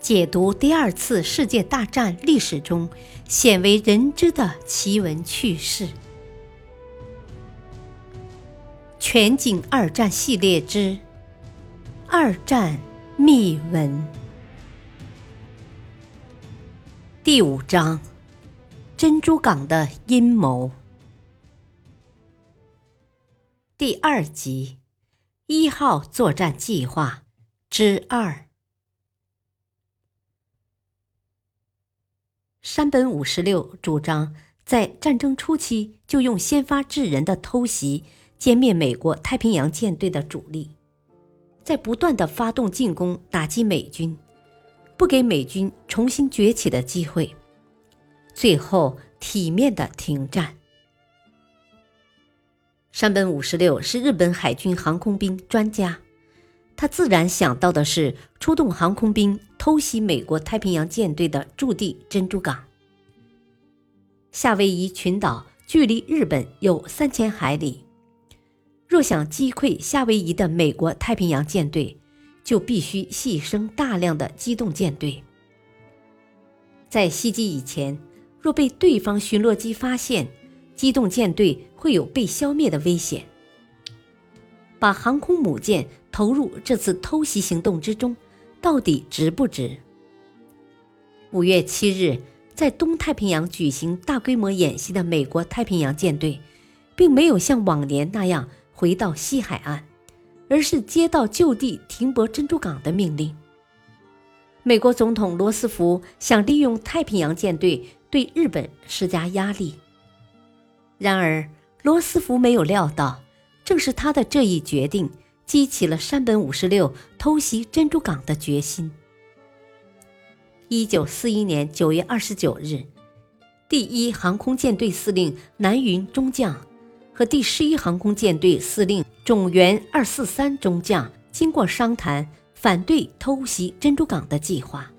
解读第二次世界大战历史中鲜为人知的奇闻趣事。全景二战系列之《二战秘闻》第五章：珍珠港的阴谋。第二集：一号作战计划之二。山本五十六主张在战争初期就用先发制人的偷袭歼灭美国太平洋舰队的主力，在不断的发动进攻打击美军，不给美军重新崛起的机会，最后体面的停战。山本五十六是日本海军航空兵专家，他自然想到的是出动航空兵。偷袭美国太平洋舰队的驻地珍珠港。夏威夷群岛距离日本有三千海里，若想击溃夏威夷的美国太平洋舰队，就必须牺牲大量的机动舰队。在袭击以前，若被对方巡逻机发现，机动舰队会有被消灭的危险。把航空母舰投入这次偷袭行动之中。到底值不值？五月七日，在东太平洋举行大规模演习的美国太平洋舰队，并没有像往年那样回到西海岸，而是接到就地停泊珍珠港的命令。美国总统罗斯福想利用太平洋舰队对日本施加压力，然而罗斯福没有料到，正是他的这一决定。激起了山本五十六偷袭珍珠港的决心。一九四一年九月二十九日，第一航空舰队司令南云中将和第十一航空舰队司令种原二四三中将经过商谈，反对偷袭珍珠港的计划。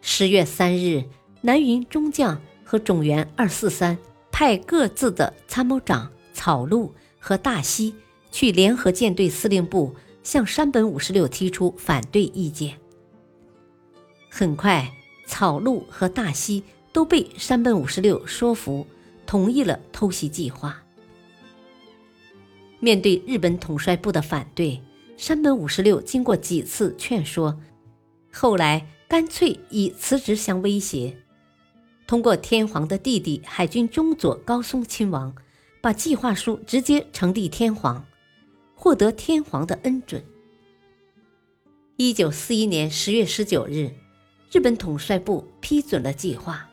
十月三日，南云中将和种原二四三派各自的参谋长草鹿和大西。去联合舰队司令部向山本五十六提出反对意见。很快，草鹿和大西都被山本五十六说服，同意了偷袭计划。面对日本统帅部的反对，山本五十六经过几次劝说，后来干脆以辞职相威胁，通过天皇的弟弟海军中佐高松亲王，把计划书直接呈递天皇。获得天皇的恩准。一九四一年十月十九日，日本统帅部批准了计划。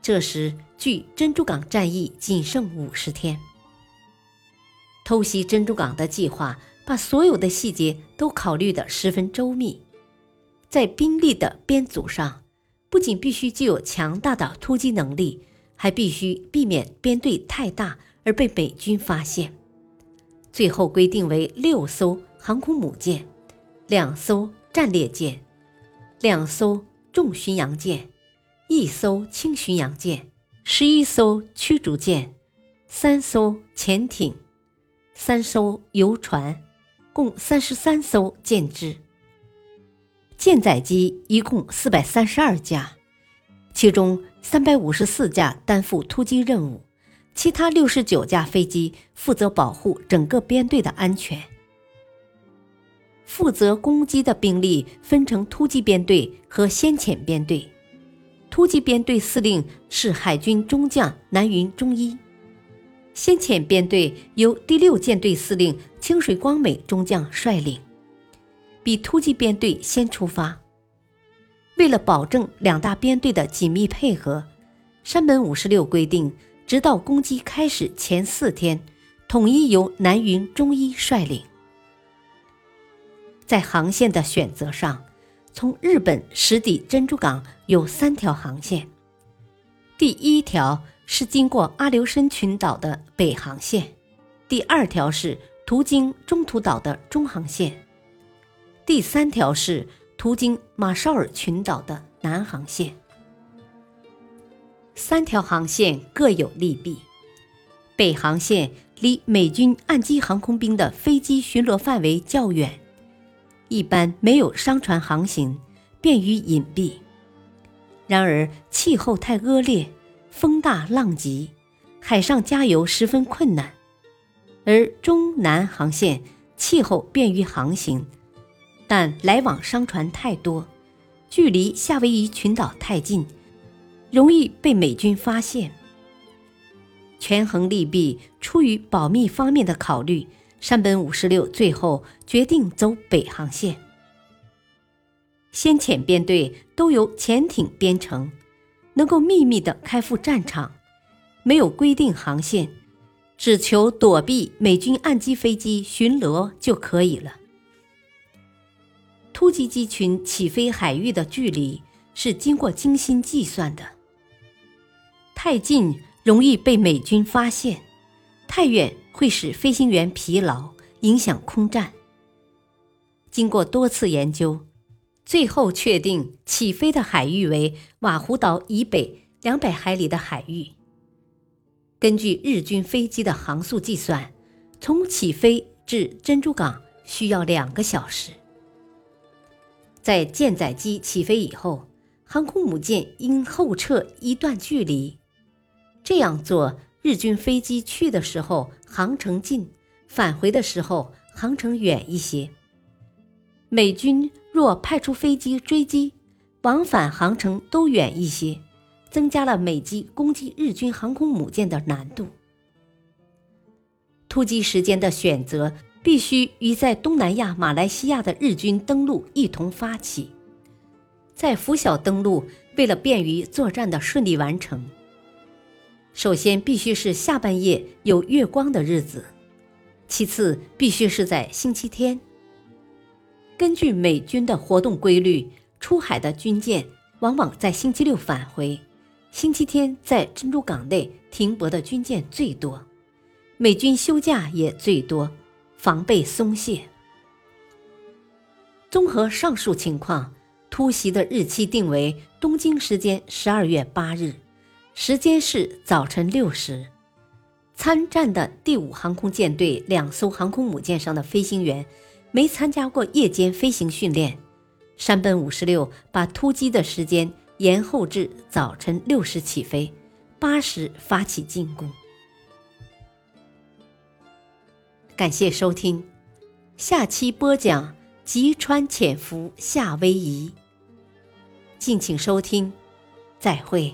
这时，距珍珠港战役仅剩五十天。偷袭珍珠港的计划把所有的细节都考虑得十分周密。在兵力的编组上，不仅必须具有强大的突击能力，还必须避免编队太大而被美军发现。最后规定为六艘航空母舰，两艘战列舰，两艘重巡洋舰，一艘轻巡洋舰，十一艘驱逐舰，三艘潜艇，三艘游船，共三十三艘舰只。舰载机一共四百三十二架，其中三百五十四架担负突击任务。其他六十九架飞机负责保护整个编队的安全。负责攻击的兵力分成突击编队和先遣编队。突击编队司令是海军中将南云忠一，先遣编队由第六舰队司令清水光美中将率领，比突击编队先出发。为了保证两大编队的紧密配合，山本五十六规定。直到攻击开始前四天，统一由南云中一率领。在航线的选择上，从日本驶抵珍珠港有三条航线。第一条是经过阿留申群岛的北航线，第二条是途经中途岛的中航线，第三条是途经马绍尔群岛的南航线。三条航线各有利弊。北航线离美军岸基航空兵的飞机巡逻范围较远，一般没有商船航行，便于隐蔽。然而气候太恶劣，风大浪急，海上加油十分困难。而中南航线气候便于航行，但来往商船太多，距离夏威夷群岛太近，容易被美军发现。权衡利弊，出于保密方面的考虑，山本五十六最后决定走北航线。先遣编队都由潜艇编成，能够秘密地开赴战场，没有规定航线，只求躲避美军岸基飞机巡逻就可以了。突击机群起飞海域的距离是经过精心计算的，太近。容易被美军发现，太远会使飞行员疲劳，影响空战。经过多次研究，最后确定起飞的海域为瓦胡岛以北两百海里的海域。根据日军飞机的航速计算，从起飞至珍珠港需要两个小时。在舰载机起飞以后，航空母舰应后撤一段距离。这样做，日军飞机去的时候航程近，返回的时候航程远一些。美军若派出飞机追击，往返航程都远一些，增加了美机攻击日军航空母舰的难度。突击时间的选择必须与在东南亚马来西亚的日军登陆一同发起，在拂晓登陆，为了便于作战的顺利完成。首先必须是下半夜有月光的日子，其次必须是在星期天。根据美军的活动规律，出海的军舰往往在星期六返回，星期天在珍珠港内停泊的军舰最多，美军休假也最多，防备松懈。综合上述情况，突袭的日期定为东京时间十二月八日。时间是早晨六时。参战的第五航空舰队两艘航空母舰上的飞行员没参加过夜间飞行训练。山本五十六把突击的时间延后至早晨六时起飞，八时发起进攻。感谢收听，下期播讲吉川潜伏夏威夷。敬请收听，再会。